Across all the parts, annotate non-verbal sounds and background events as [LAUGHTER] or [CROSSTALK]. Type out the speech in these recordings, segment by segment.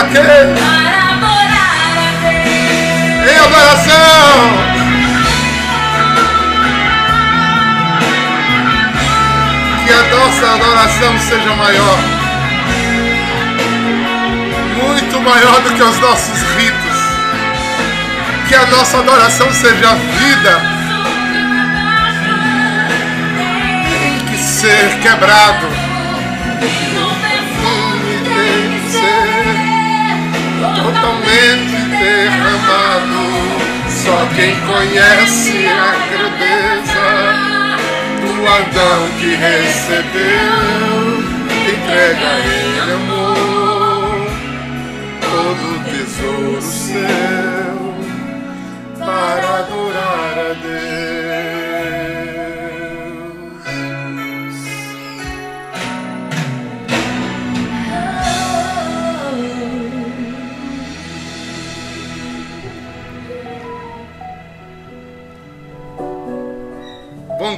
para quê? Em adoração. Que a nossa adoração seja maior. Muito maior do que os nossos ritos. Que a nossa adoração seja vida. Tem que ser quebrado. Totalmente derramado. Só quem conhece a grandeza do Adão que recebeu, entrega ele amor, todo tesouro seu, para adorar a Deus.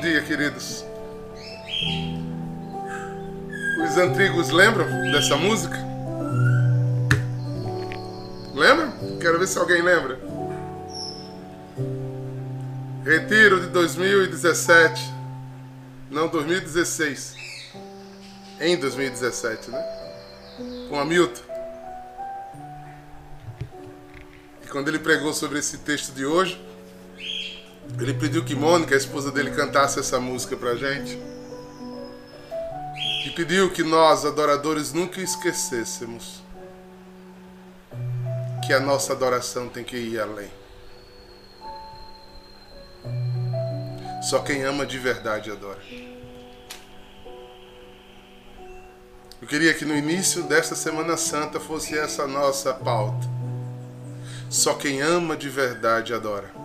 Dia, queridos. Os antigos lembram dessa música? Lembram? Quero ver se alguém lembra. Retiro de 2017. Não, 2016. Em 2017, né? Com Hamilton. E quando ele pregou sobre esse texto de hoje, ele pediu que Mônica, a esposa dele, cantasse essa música pra gente. E pediu que nós, adoradores, nunca esquecêssemos que a nossa adoração tem que ir além. Só quem ama de verdade adora. Eu queria que no início desta Semana Santa fosse essa nossa pauta. Só quem ama de verdade adora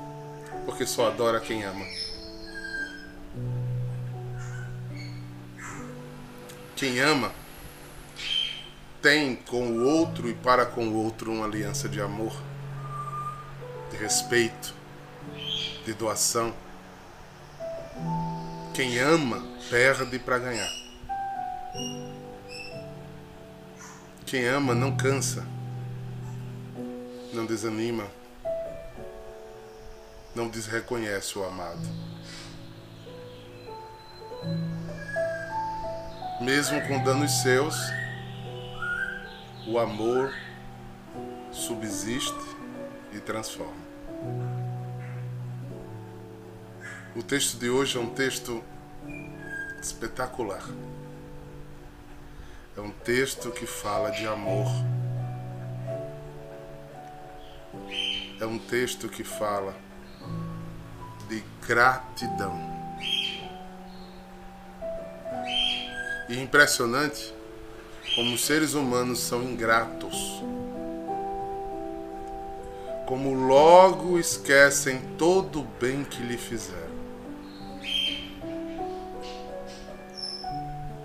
porque só adora quem ama. Quem ama tem com o outro e para com o outro uma aliança de amor, de respeito, de doação. Quem ama perde para ganhar. Quem ama não cansa, não desanima, não desreconhece o amado. Mesmo com danos seus, o amor subsiste e transforma. O texto de hoje é um texto espetacular. É um texto que fala de amor. É um texto que fala de gratidão. E impressionante como os seres humanos são ingratos. Como logo esquecem todo o bem que lhe fizeram.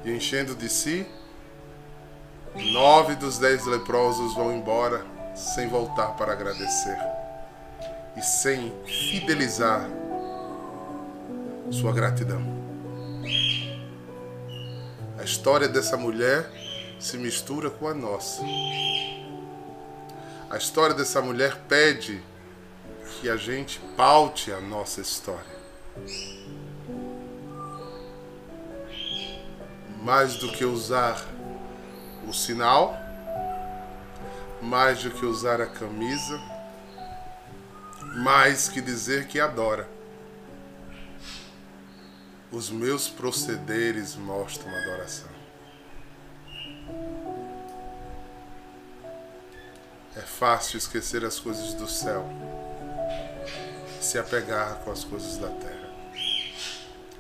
E enchendo de si, nove dos dez leprosos vão embora sem voltar para agradecer e sem fidelizar sua gratidão. A história dessa mulher se mistura com a nossa. A história dessa mulher pede que a gente paute a nossa história. Mais do que usar o sinal, mais do que usar a camisa, mais que dizer que adora. Os meus procederes mostram adoração. É fácil esquecer as coisas do céu, se apegar com as coisas da terra.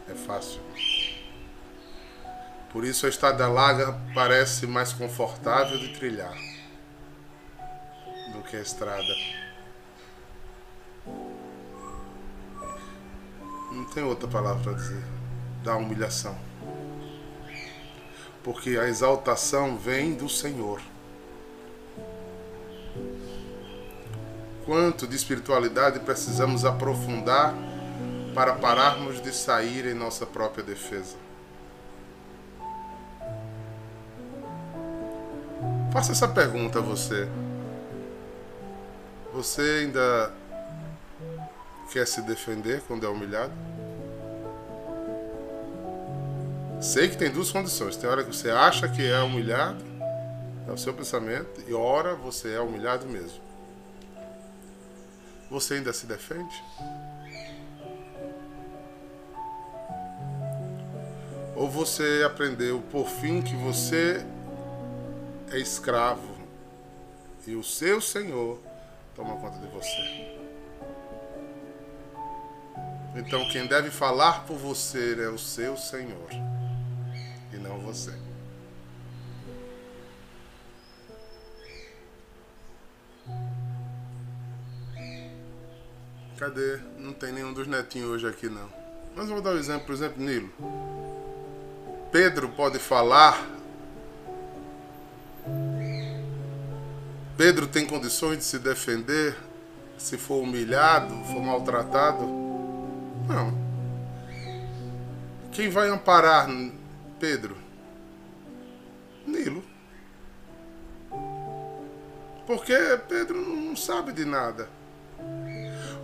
É fácil. Por isso a estrada larga parece mais confortável de trilhar do que a estrada. Não tem outra palavra para dizer. Da humilhação. Porque a exaltação vem do Senhor. Quanto de espiritualidade precisamos aprofundar para pararmos de sair em nossa própria defesa? Faça essa pergunta a você. Você ainda quer se defender quando é humilhado? Sei que tem duas condições. Tem hora que você acha que é humilhado, é o seu pensamento, e hora você é humilhado mesmo. Você ainda se defende? Ou você aprendeu por fim que você é escravo e o seu Senhor toma conta de você? Então quem deve falar por você é o seu Senhor você. Cadê? Não tem nenhum dos netinhos hoje aqui não. Mas eu vou dar um exemplo, por exemplo, Nilo. Pedro pode falar. Pedro tem condições de se defender se for humilhado, for maltratado? Não. Quem vai amparar Pedro? Porque Pedro não sabe de nada.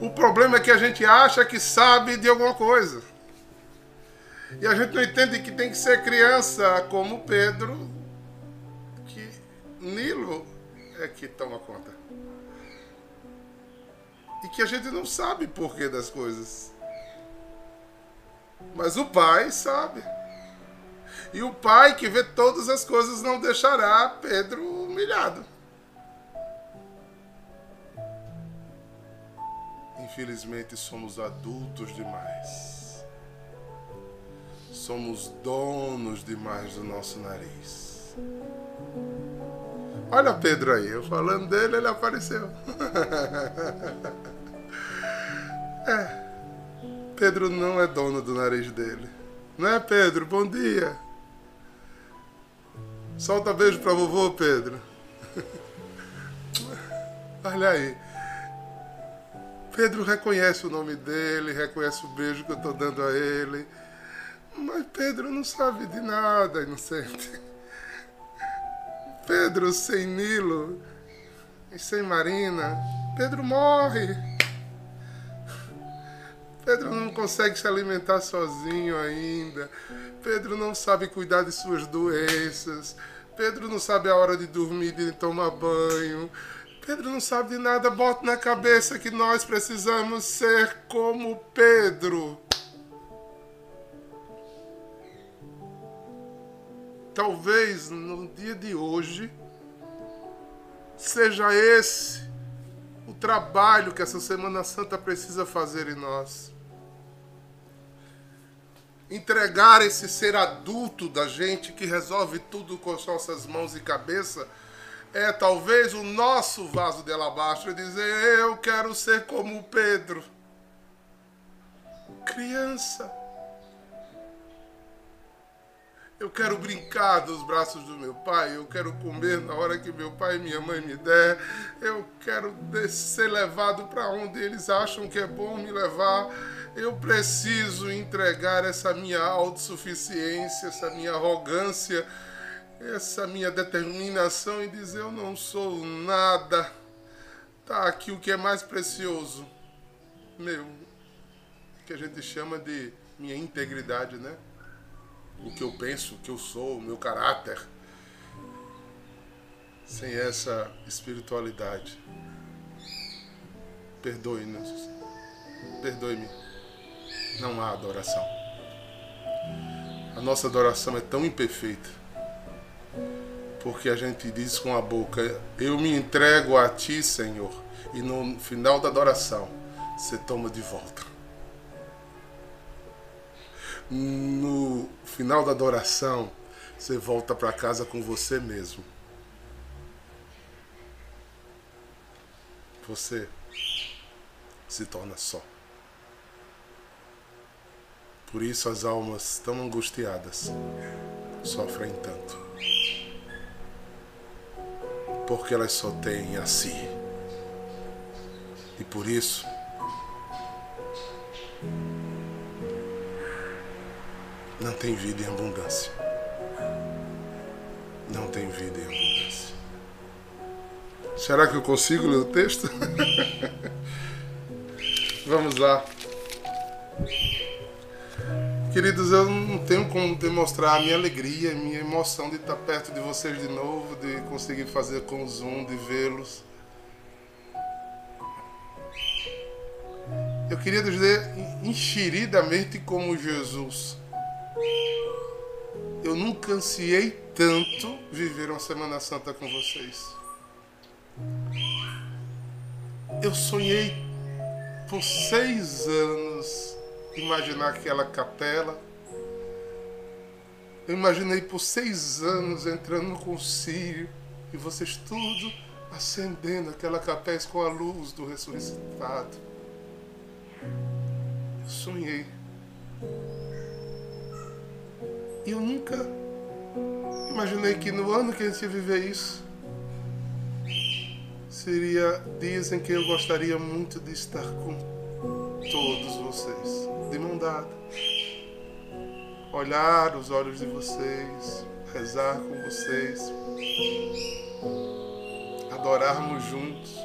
O problema é que a gente acha que sabe de alguma coisa. E a gente não entende que tem que ser criança como Pedro, que Nilo é que toma conta. E que a gente não sabe porquê das coisas. Mas o pai sabe. E o pai que vê todas as coisas não deixará Pedro humilhado. Infelizmente somos adultos demais. Somos donos demais do nosso nariz. Olha Pedro aí, eu falando dele, ele apareceu. [LAUGHS] é. Pedro não é dono do nariz dele. Não é, Pedro? Bom dia. Solta beijo pra vovô, Pedro. [LAUGHS] Olha aí. Pedro reconhece o nome dele, reconhece o beijo que eu estou dando a ele. Mas Pedro não sabe de nada, inocente. Pedro sem Nilo e sem Marina, Pedro morre. Pedro não consegue se alimentar sozinho ainda. Pedro não sabe cuidar de suas doenças. Pedro não sabe a hora de dormir, de tomar banho. Pedro não sabe de nada, bota na cabeça que nós precisamos ser como Pedro. Talvez no dia de hoje seja esse o trabalho que essa Semana Santa precisa fazer em nós. Entregar esse ser adulto da gente que resolve tudo com as nossas mãos e cabeça é talvez o nosso vaso de alabastro dizer: Eu quero ser como Pedro. Criança. Eu quero brincar dos braços do meu pai, eu quero comer na hora que meu pai e minha mãe me der, eu quero ser levado para onde eles acham que é bom me levar. Eu preciso entregar essa minha autossuficiência, essa minha arrogância essa minha determinação e dizer eu não sou nada. Tá aqui o que é mais precioso, meu, que a gente chama de minha integridade, né? O que eu penso, o que eu sou, o meu caráter. Sem essa espiritualidade. Perdoe-nos. Perdoe-me. Não há adoração. A nossa adoração é tão imperfeita porque a gente diz com a boca: Eu me entrego a ti, Senhor, e no final da adoração você toma de volta. No final da adoração, você volta para casa com você mesmo. Você se torna só. Por isso as almas tão angustiadas sofrem tanto porque elas só têm a si. E por isso, não tem vida em abundância. Não tem vida em abundância. Será que eu consigo ler o texto? [LAUGHS] Vamos lá. Queridos, eu não tenho como demonstrar a minha alegria, a minha emoção de estar perto de vocês de novo, de conseguir fazer com o Zoom, de vê-los. Eu queria dizer enxeridamente como Jesus. Eu nunca ansiei tanto viver uma Semana Santa com vocês. Eu sonhei por seis anos imaginar aquela capela. Eu imaginei por seis anos entrando no concílio e vocês tudo acendendo aquela capela com a luz do ressuscitado. Eu sonhei. E eu nunca imaginei que no ano que a gente ia viver isso, seria dias em que eu gostaria muito de estar com todos vocês, de mão dada. Olhar os olhos de vocês, rezar com vocês, adorarmos juntos,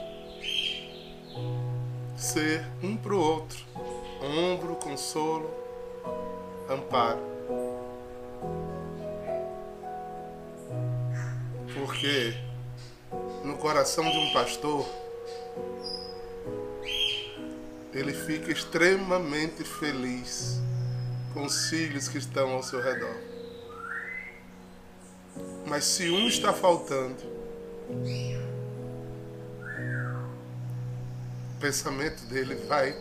ser um para o outro, ombro, consolo, amparo. Porque no coração de um pastor, ele fica extremamente feliz com os filhos que estão ao seu redor. Mas se um está faltando, o pensamento dele vai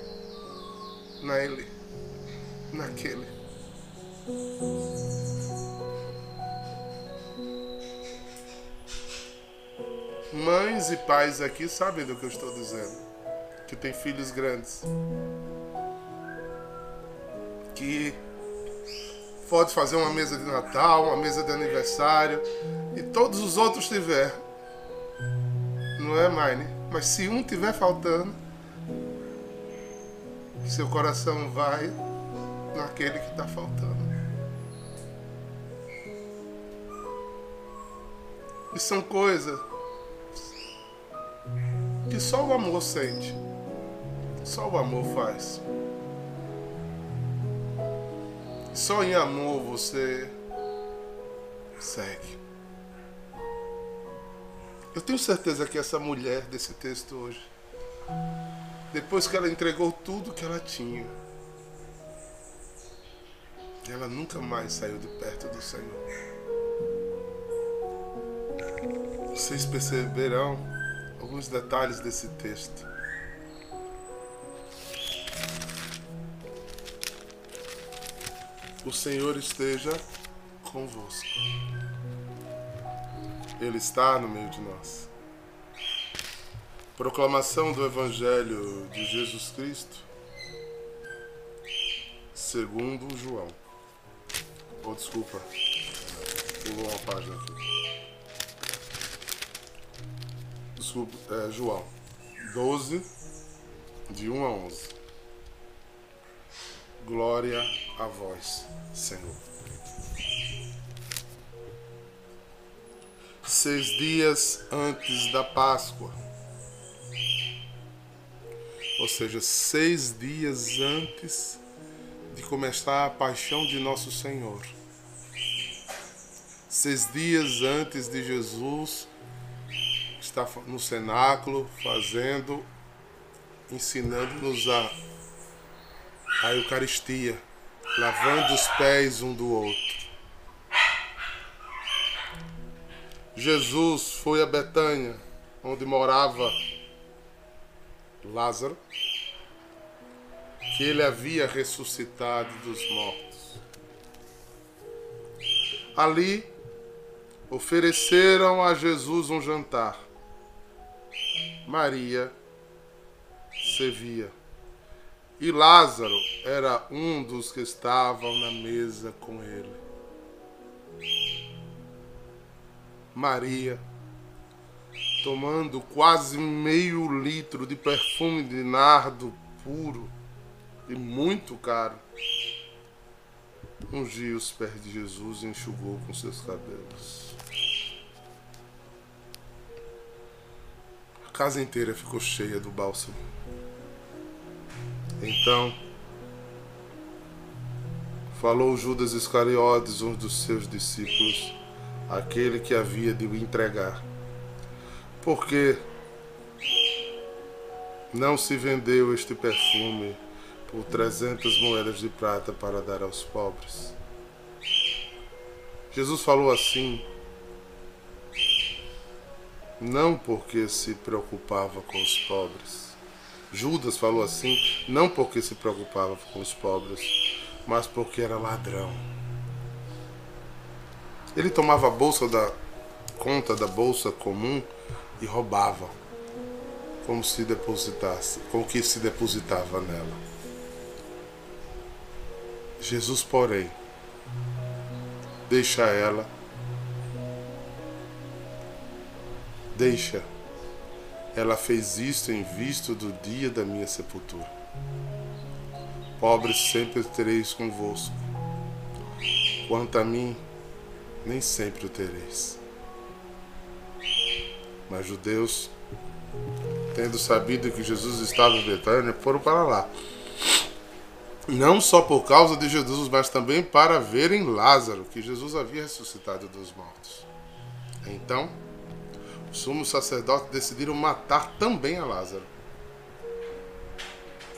nele, naquele. Mães e pais aqui sabem do que eu estou dizendo. Que tem filhos grandes. Que pode fazer uma mesa de Natal, uma mesa de aniversário e todos os outros tiver. Não é, Mine? Mas se um tiver faltando, seu coração vai naquele que está faltando. E são coisas que só o amor sente. Só o amor faz. Só em amor você segue. Eu tenho certeza que essa mulher desse texto hoje, depois que ela entregou tudo que ela tinha, ela nunca mais saiu de perto do Senhor. Vocês perceberão alguns detalhes desse texto. O Senhor esteja convosco. Ele está no meio de nós. Proclamação do Evangelho de Jesus Cristo, segundo João. Oh, desculpa, pulou uma página aqui. Desculpa, é, João 12, de 1 a 11. Glória a vós, Senhor. Seis dias antes da Páscoa, ou seja, seis dias antes de começar a paixão de nosso Senhor, seis dias antes de Jesus está no cenáculo fazendo, ensinando-nos a, a Eucaristia, lavando os pés um do outro. Jesus foi a Betânia, onde morava Lázaro, que ele havia ressuscitado dos mortos. Ali ofereceram a Jesus um jantar. Maria servia. E Lázaro era um dos que estavam na mesa com ele. Maria, tomando quase meio litro de perfume de nardo puro e muito caro, ungiu os pés de Jesus e enxugou com seus cabelos. casa inteira ficou cheia do bálsamo. Então, falou Judas Iscariotes, um dos seus discípulos, aquele que havia de o entregar. Porque não se vendeu este perfume por trezentas moedas de prata para dar aos pobres. Jesus falou assim, não porque se preocupava com os pobres. Judas falou assim, não porque se preocupava com os pobres, mas porque era ladrão. Ele tomava a bolsa da conta da bolsa comum e roubava, como se depositasse, com que se depositava nela. Jesus, porém, deixa ela, deixa. Ela fez isto em visto do dia da minha sepultura. Pobres sempre tereis convosco. Quanto a mim, nem sempre o tereis. Mas judeus, tendo sabido que Jesus estava em Betânia, foram para lá. Não só por causa de Jesus, mas também para verem Lázaro, que Jesus havia ressuscitado dos mortos. Então, os sumos sacerdotes decidiram matar também a Lázaro.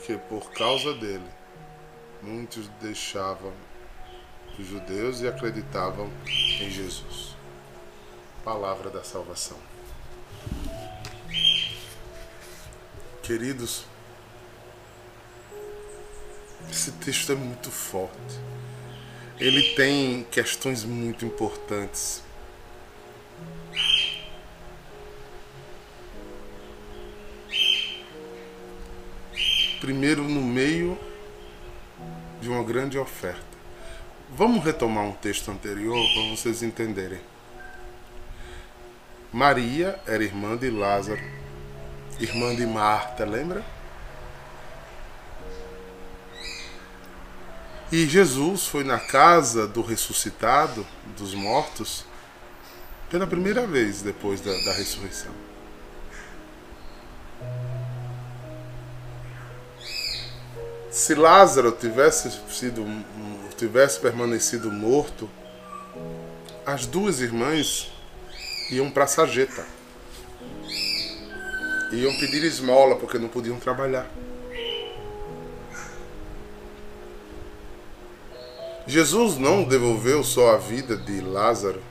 Que por causa dele, muitos deixavam os judeus e acreditavam em Jesus. Palavra da salvação. Queridos, esse texto é muito forte. Ele tem questões muito importantes. Primeiro, no meio de uma grande oferta. Vamos retomar um texto anterior para vocês entenderem. Maria era irmã de Lázaro, irmã de Marta, lembra? E Jesus foi na casa do ressuscitado, dos mortos, pela primeira vez depois da, da ressurreição. Se Lázaro tivesse sido tivesse permanecido morto, as duas irmãs iam para Sageta. Iam pedir esmola porque não podiam trabalhar. Jesus não devolveu só a vida de Lázaro.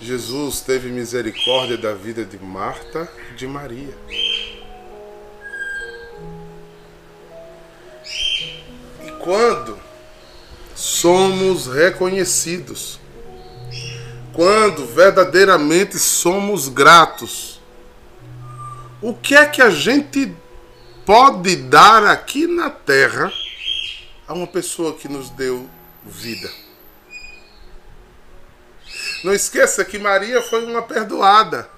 Jesus teve misericórdia da vida de Marta e de Maria. Quando somos reconhecidos, quando verdadeiramente somos gratos, o que é que a gente pode dar aqui na terra a uma pessoa que nos deu vida? Não esqueça que Maria foi uma perdoada.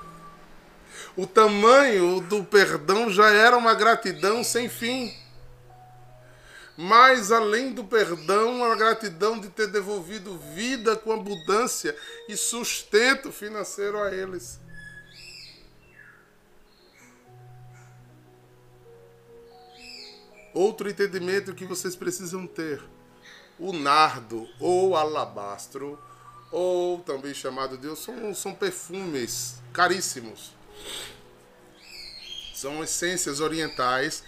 O tamanho do perdão já era uma gratidão sem fim. Mas além do perdão, a gratidão de ter devolvido vida com abundância e sustento financeiro a eles. Outro entendimento que vocês precisam ter: o nardo ou alabastro, ou também chamado de são, são perfumes caríssimos. São essências orientais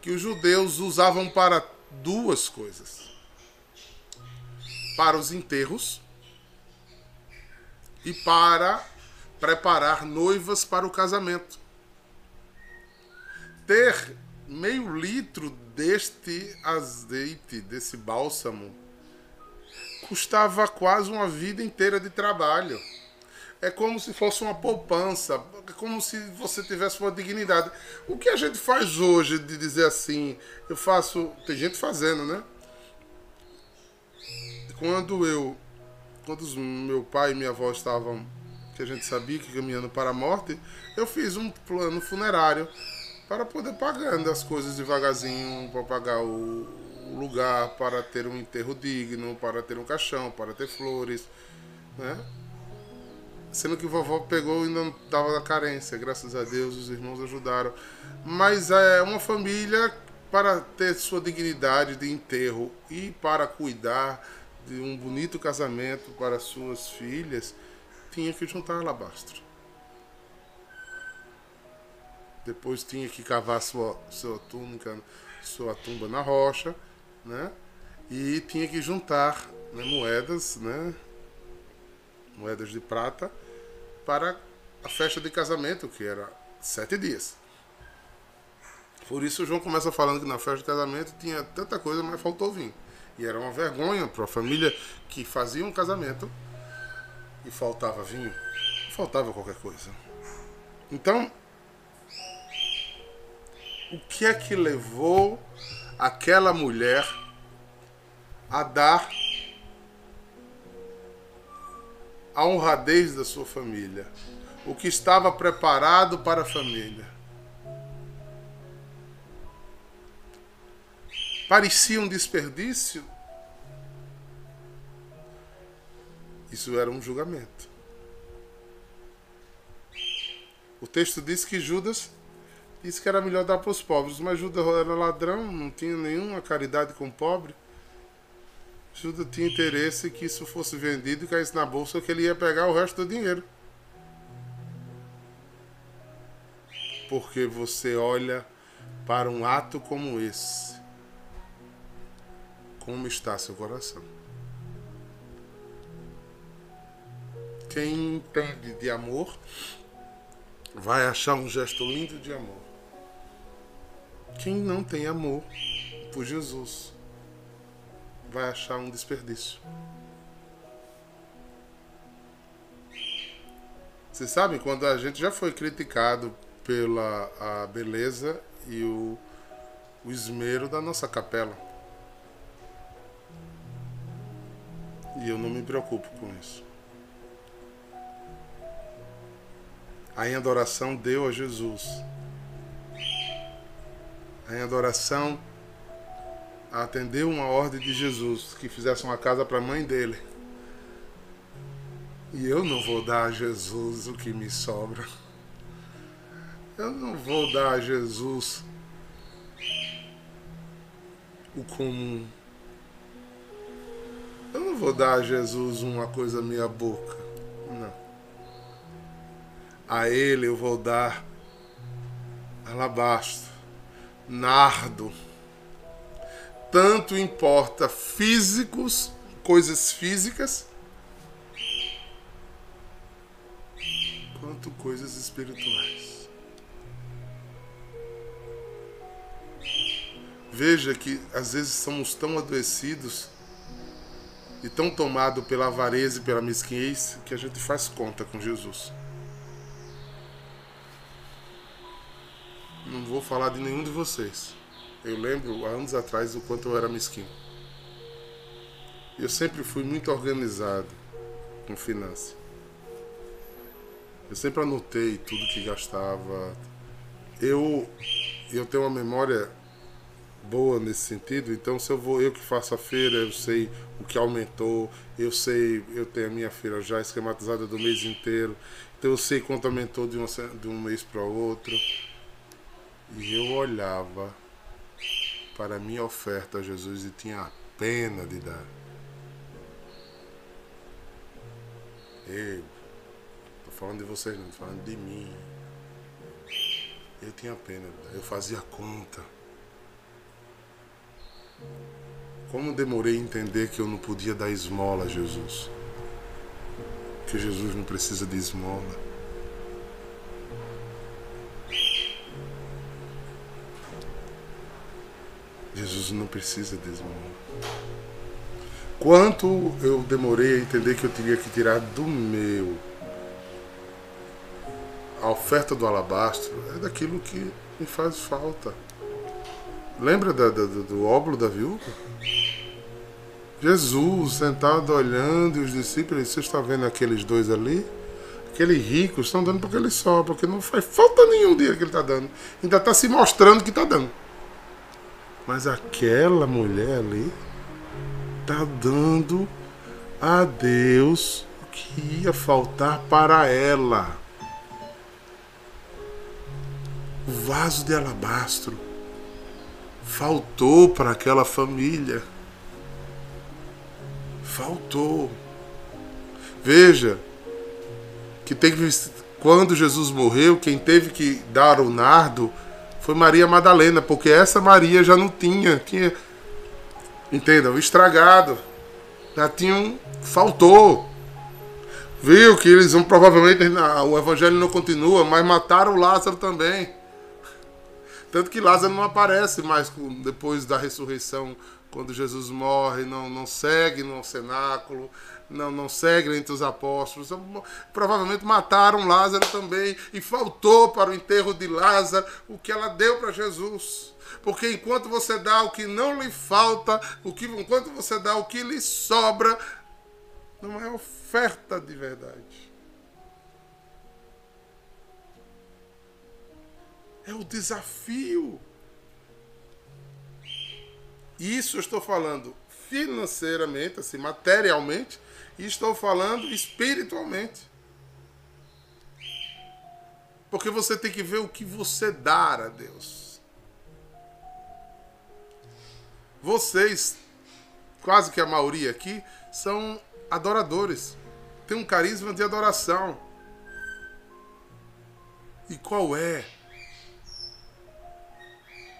que os judeus usavam para duas coisas: para os enterros e para preparar noivas para o casamento. Ter meio litro deste azeite, desse bálsamo, custava quase uma vida inteira de trabalho. É como se fosse uma poupança, é como se você tivesse uma dignidade. O que a gente faz hoje de dizer assim, eu faço, tem gente fazendo, né? Quando eu, quando meu pai e minha avó estavam, que a gente sabia que caminhando para a morte, eu fiz um plano funerário para poder pagando as coisas devagarzinho, para pagar o lugar, para ter um enterro digno, para ter um caixão, para ter flores, né? Sendo que vovó pegou e não dava na carência. Graças a Deus os irmãos ajudaram. Mas é uma família para ter sua dignidade de enterro e para cuidar de um bonito casamento para suas filhas, tinha que juntar alabastro. Depois tinha que cavar sua, sua túnica, sua tumba na rocha, né? E tinha que juntar né, moedas, né? Moedas de prata para a festa de casamento, que era sete dias. Por isso o João começa falando que na festa de casamento tinha tanta coisa, mas faltou vinho. E era uma vergonha para a família que fazia um casamento e faltava vinho, faltava qualquer coisa. Então, o que é que levou aquela mulher a dar a honradez da sua família? O que estava preparado para a família? Parecia um desperdício? Isso era um julgamento. O texto diz que Judas disse que era melhor dar para os pobres, mas Judas era ladrão, não tinha nenhuma caridade com o pobre. Judas tinha interesse que isso fosse vendido e caísse na bolsa, que ele ia pegar o resto do dinheiro. Porque você olha para um ato como esse, como está seu coração? Quem entende de amor vai achar um gesto lindo de amor. Quem não tem amor por Jesus vai achar um desperdício. Vocês sabem quando a gente já foi criticado pela a beleza e o, o esmero da nossa capela. E eu não me preocupo com isso. A adoração deu a Jesus. A em atendeu uma ordem de Jesus que fizesse uma casa para a mãe dele. E eu não vou dar a Jesus o que me sobra. Eu não vou dar a Jesus o comum. Eu não vou dar a Jesus uma coisa meia boca. Não. A ele eu vou dar alabastro, nardo. Tanto importa físicos, coisas físicas, quanto coisas espirituais. Veja que às vezes somos tão adoecidos e tão tomados pela avareza e pela mesquinhez que a gente faz conta com Jesus. Não vou falar de nenhum de vocês. Eu lembro há anos atrás o quanto eu era mesquinho. Eu sempre fui muito organizado com finanças. Eu sempre anotei tudo que gastava. Eu eu tenho uma memória boa nesse sentido, então se eu vou eu que faço a feira, eu sei o que aumentou, eu sei, eu tenho a minha feira já esquematizada do mês inteiro, então eu sei quanto aumentou de, uma, de um mês para outro. E eu olhava para a minha oferta a Jesus e tinha pena de dar. Eu, estou falando de vocês não, estou falando de mim. Eu tinha pena, eu fazia conta. Como demorei a entender que eu não podia dar esmola a Jesus. Que Jesus não precisa de esmola. Jesus não precisa de esmola. Quanto eu demorei a entender que eu teria que tirar do meu. A oferta do alabastro é daquilo que me faz falta. Lembra da, da, do óbolo da viúva? Jesus sentado olhando e os discípulos, você está vendo aqueles dois ali? Aqueles ricos estão dando porque ele só, porque não faz falta nenhum dia que ele está dando. Ainda está se mostrando que está dando. Mas aquela mulher ali está dando a Deus o que ia faltar para ela. O vaso de alabastro faltou para aquela família. Faltou. Veja que tem que quando Jesus morreu, quem teve que dar o nardo foi Maria Madalena, porque essa Maria já não tinha, tinha entendam, estragado. Já tinham faltou. Viu que eles vão provavelmente o evangelho não continua, mas mataram Lázaro também. Tanto que Lázaro não aparece mais depois da ressurreição, quando Jesus morre, não, não segue no cenáculo, não, não segue entre os apóstolos. Provavelmente mataram Lázaro também, e faltou para o enterro de Lázaro o que ela deu para Jesus. Porque enquanto você dá o que não lhe falta, o que, enquanto você dá o que lhe sobra, não é oferta de verdade. É o desafio. Isso eu estou falando financeiramente, assim, materialmente, e estou falando espiritualmente. Porque você tem que ver o que você dá a Deus. Vocês, quase que a maioria aqui, são adoradores. Tem um carisma de adoração. E qual é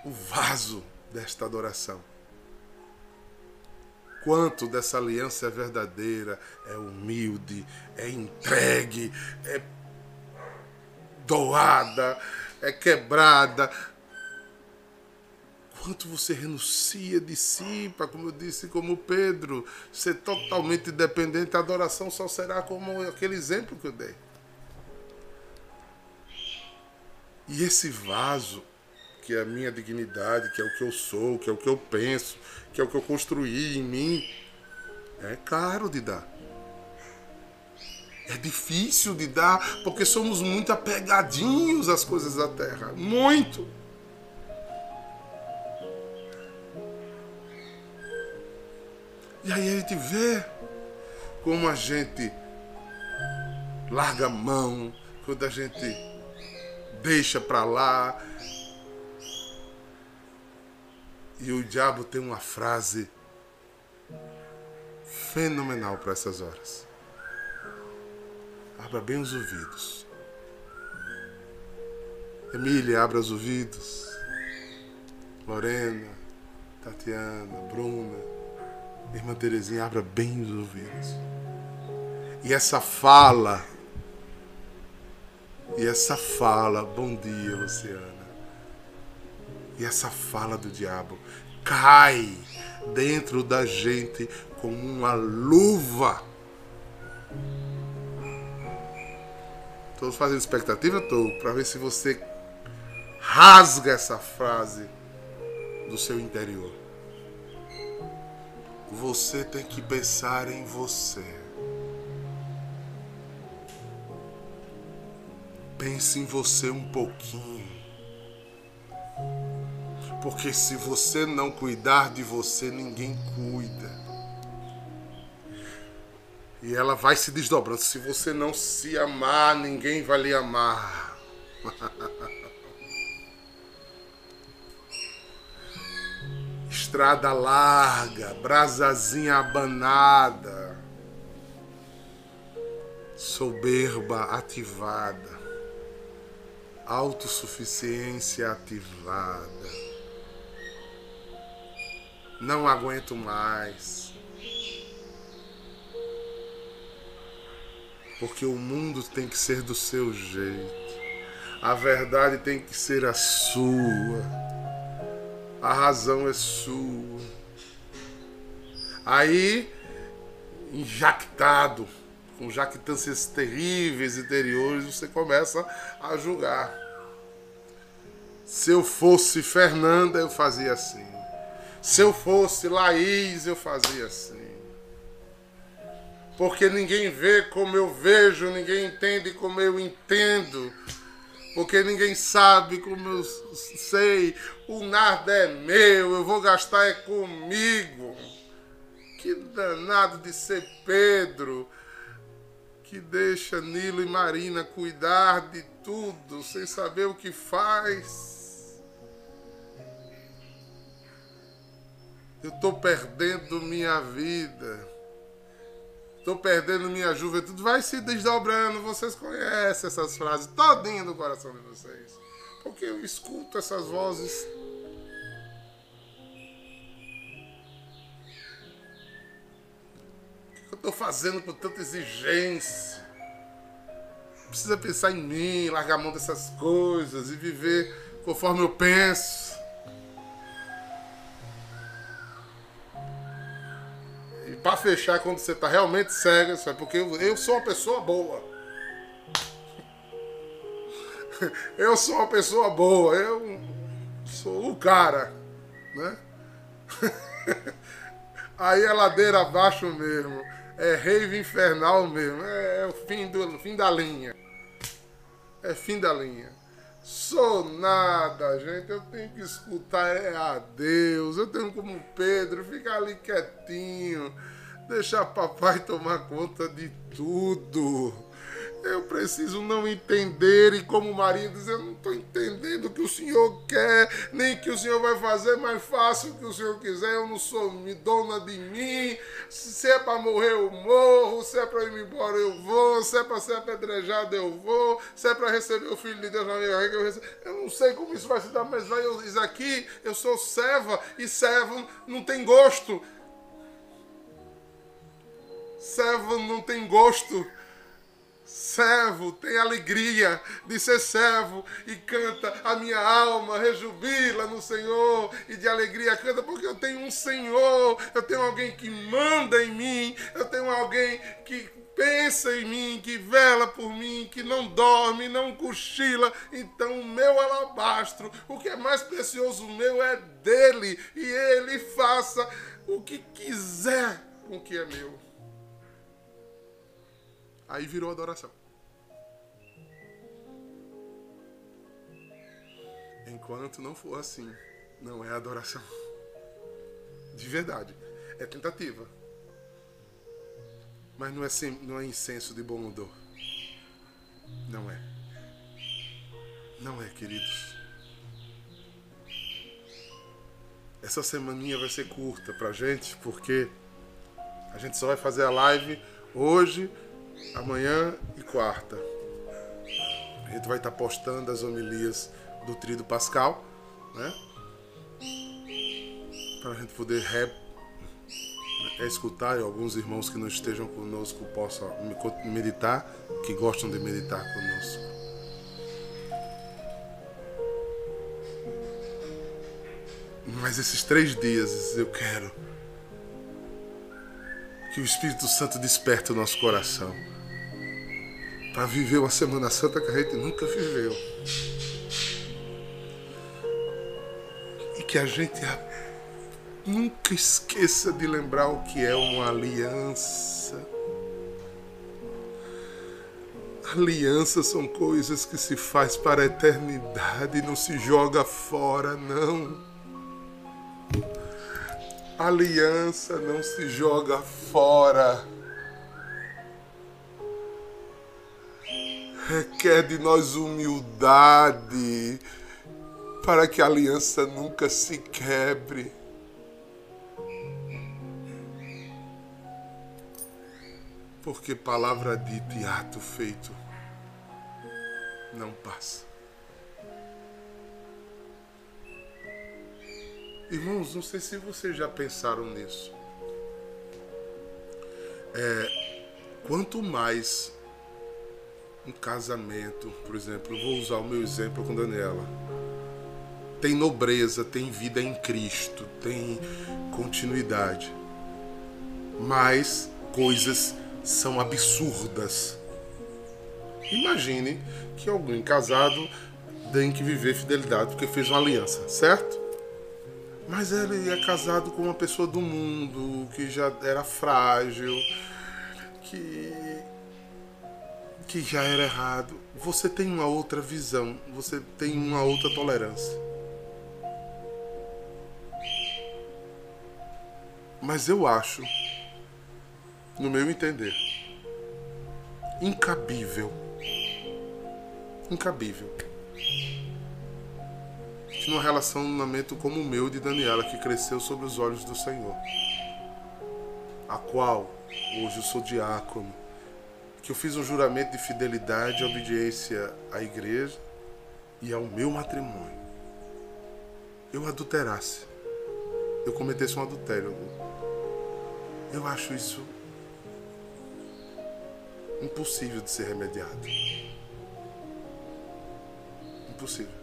o vaso desta adoração. Quanto dessa aliança é verdadeira, é humilde, é entregue, é doada, é quebrada. Quanto você renuncia de si, para, como eu disse, como Pedro, ser totalmente dependente, a adoração só será como aquele exemplo que eu dei. E esse vaso que é a minha dignidade, que é o que eu sou, que é o que eu penso, que é o que eu construí em mim, é caro de dar. É difícil de dar porque somos muito apegadinhos às coisas da terra. Muito. E aí a gente vê como a gente larga a mão, quando a gente deixa para lá, e o diabo tem uma frase fenomenal para essas horas. Abra bem os ouvidos. Emília, abra os ouvidos. Lorena, Tatiana, Bruna, Irmã Terezinha, abra bem os ouvidos. E essa fala, e essa fala, bom dia, Luciana e essa fala do diabo cai dentro da gente como uma luva. Todos fazendo expectativa? Estou, para ver se você rasga essa frase do seu interior. Você tem que pensar em você. Pense em você um pouquinho. Porque se você não cuidar de você, ninguém cuida. E ela vai se desdobrando. Se você não se amar, ninguém vai lhe amar. [LAUGHS] Estrada larga, brasazinha abanada, soberba ativada, autossuficiência ativada não aguento mais. Porque o mundo tem que ser do seu jeito. A verdade tem que ser a sua. A razão é sua. Aí, injactado, com jactâncias terríveis interiores, você começa a julgar. Se eu fosse Fernanda, eu fazia assim. Se eu fosse Laís, eu fazia assim. Porque ninguém vê como eu vejo, ninguém entende como eu entendo. Porque ninguém sabe como eu sei. O nada é meu, eu vou gastar é comigo. Que danado de ser Pedro. que deixa Nilo e Marina cuidar de tudo sem saber o que faz. Eu estou perdendo minha vida. Estou perdendo minha juventude. Vai se desdobrando. Vocês conhecem essas frases todinha do coração de vocês. Porque eu escuto essas vozes eu estou fazendo com tanta exigência? Precisa pensar em mim, largar a mão dessas coisas e viver conforme eu penso. Para fechar, quando você está realmente cego, é porque eu, eu sou uma pessoa boa. [LAUGHS] Eu sou uma pessoa boa, eu sou o cara, né? [LAUGHS] Aí é ladeira abaixo mesmo é rave infernal mesmo. É, é, o fim, do, fim da linha. É fim da linha. Sou nada, gente. Eu tenho que escutar é a Deus. Eu tenho como Pedro ficar ali quietinho. Deixar papai tomar conta de tudo. Eu preciso não entender, e como marido, eu não estou entendendo o que o senhor quer, nem que o senhor vai fazer, mas faça o que o senhor quiser. Eu não sou dona de mim. Se é para morrer, eu morro. Se é para ir embora, eu vou. Se é para ser apedrejado, eu vou. Se é para receber o filho de Deus na minha vida, eu recebo. Eu não sei como isso vai se dar, mas vai, eu, isso aqui, eu sou serva, e servo não tem gosto. Servo não tem gosto. Servo tem alegria de ser servo e canta a minha alma, rejubila no Senhor e de alegria canta, porque eu tenho um Senhor, eu tenho alguém que manda em mim, eu tenho alguém que pensa em mim, que vela por mim, que não dorme, não cochila. Então o meu alabastro, o que é mais precioso meu é dele e ele faça o que quiser com o que é meu. Aí virou adoração. Enquanto não for assim, não é adoração. De verdade. É tentativa. Mas não é, sem, não é incenso de bom odor. Não é. Não é, queridos. Essa semaninha vai ser curta pra gente, porque a gente só vai fazer a live hoje amanhã e quarta. A gente vai estar postando as homilias do Trido Pascal, né? Para a gente poder re... é, escutar e alguns irmãos que não estejam conosco possam meditar, que gostam de meditar conosco. Mas esses três dias eu quero que o Espírito Santo desperte o nosso coração para viver uma Semana Santa que a gente nunca viveu. E que a gente nunca esqueça de lembrar o que é uma aliança. Aliança são coisas que se faz para a eternidade, não se joga fora, não. Aliança não se joga fora. Requer de nós humildade para que a aliança nunca se quebre. Porque palavra dita e ato feito não passa. Irmãos, não sei se vocês já pensaram nisso. É, quanto mais um casamento, por exemplo, vou usar o meu exemplo com Daniela, tem nobreza, tem vida em Cristo, tem continuidade, mas coisas são absurdas. Imagine que alguém casado tem que viver fidelidade porque fez uma aliança, certo? Mas ele é casado com uma pessoa do mundo, que já era frágil, que que já era errado. Você tem uma outra visão, você tem uma outra tolerância. Mas eu acho, no meu entender, incabível. Incabível. Que num relacionamento como o meu de Daniela, que cresceu sobre os olhos do Senhor, a qual hoje eu sou diácono, que eu fiz um juramento de fidelidade e obediência à igreja e ao meu matrimônio, eu adulterasse, eu cometesse um adultério. Eu acho isso impossível de ser remediado. Impossível.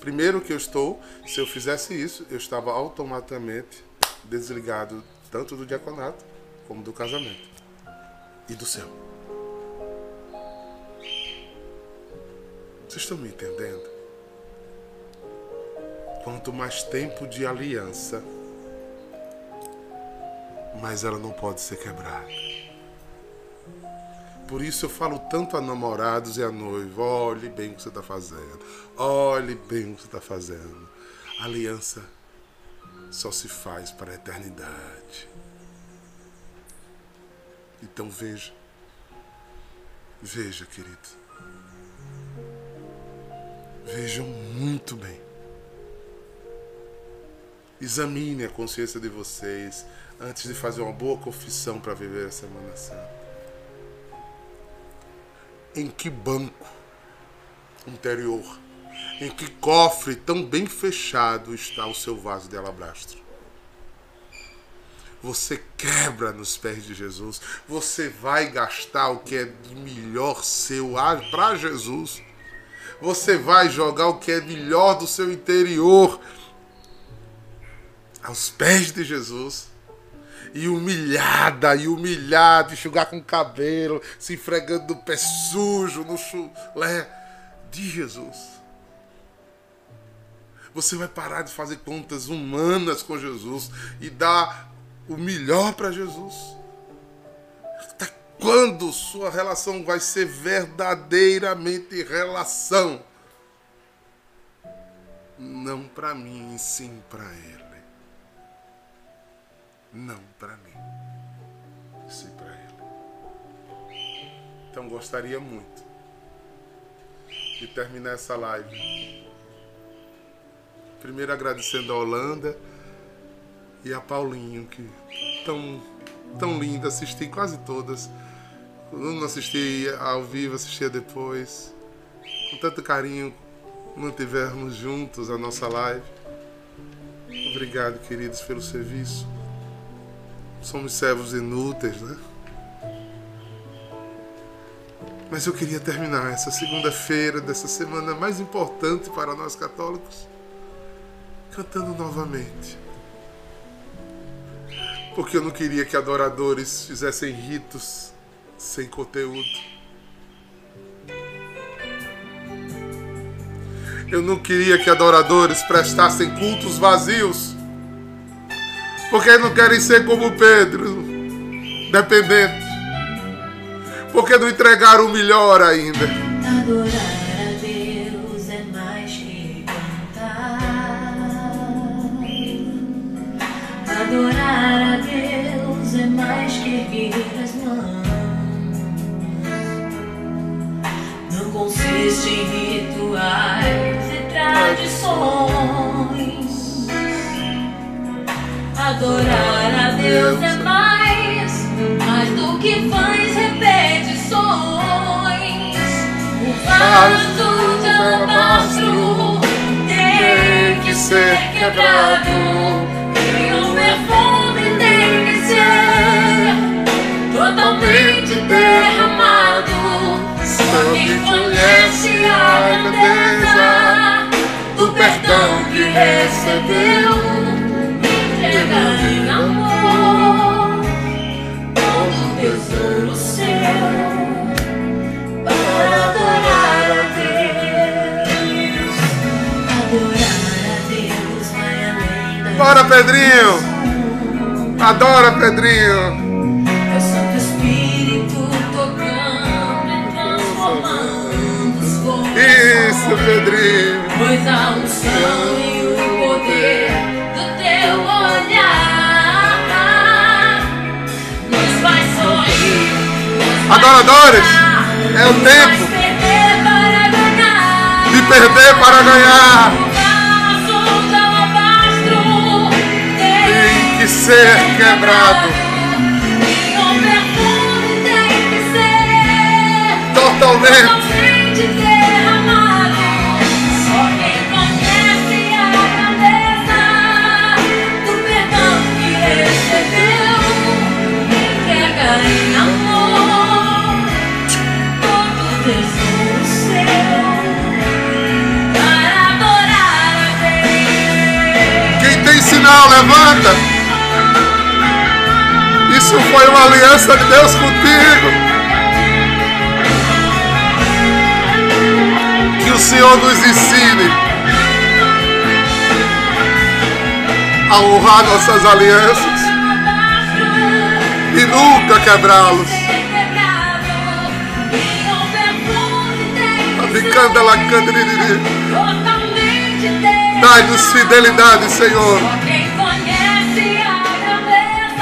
Primeiro que eu estou, se eu fizesse isso, eu estava automaticamente desligado tanto do diaconato como do casamento e do céu. Vocês estão me entendendo? Quanto mais tempo de aliança, mais ela não pode ser quebrada. Por isso eu falo tanto a namorados e a noiva: olhe bem o que você está fazendo. Olhe bem o que você está fazendo. aliança só se faz para a eternidade. Então veja, veja, querido. Vejam muito bem. Examine a consciência de vocês antes de fazer uma boa confissão para viver a Semana Santa em que banco interior, em que cofre tão bem fechado está o seu vaso de alabastro. Você quebra nos pés de Jesus, você vai gastar o que é de melhor seu para Jesus. Você vai jogar o que é melhor do seu interior aos pés de Jesus e humilhada, e humilhada, enxugar com o cabelo, se enfregando no pé sujo, no chulé de Jesus. Você vai parar de fazer contas humanas com Jesus e dar o melhor para Jesus. Até quando sua relação vai ser verdadeiramente relação? Não para mim, sim para Ele não para mim, sim para Ele. Então gostaria muito de terminar essa live. Primeiro agradecendo a Holanda e a Paulinho, que tão, tão linda, assisti quase todas. Não assistia ao vivo, assistia depois. Com tanto carinho, mantivermos juntos a nossa live. Obrigado, queridos, pelo serviço. Somos servos inúteis, né? Mas eu queria terminar essa segunda-feira dessa semana mais importante para nós católicos cantando novamente. Porque eu não queria que adoradores fizessem ritos sem conteúdo. Eu não queria que adoradores prestassem cultos vazios porque não querem ser como Pedro, dependente. Porque não entregaram o melhor ainda. Adorar a Deus é mais que cantar. Adorar a Deus é mais que erguer as mãos. Não consiste em rituais e tradições. Adorar a Deus é mais, mais do que vãs repetições. O vaso de alabastro tem que ser quebrado. E o perfume tem que ser totalmente derramado. Só quem conhece a grandeza do perdão que recebeu Bora, Pedrinho! Adora, Pedrinho! É o Santo Espírito tocando e transformando os. Isso, Pedrinho! Pois a unção Adoradores, é o tempo de perder para ganhar. Tem que ser quebrado. Totalmente. Aliança de Deus contigo. Que o Senhor nos ensine a honrar nossas alianças e nunca quebrá-los. Dai-nos fidelidade, Senhor.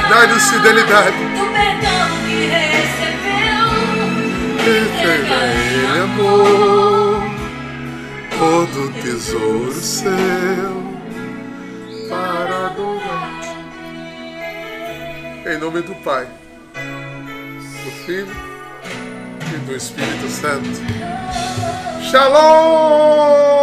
Dai-nos fidelidade. Recebeu. Ele amor, todo tesouro seu para adorar. Em nome do Pai, do Filho e do Espírito Santo. Shalom!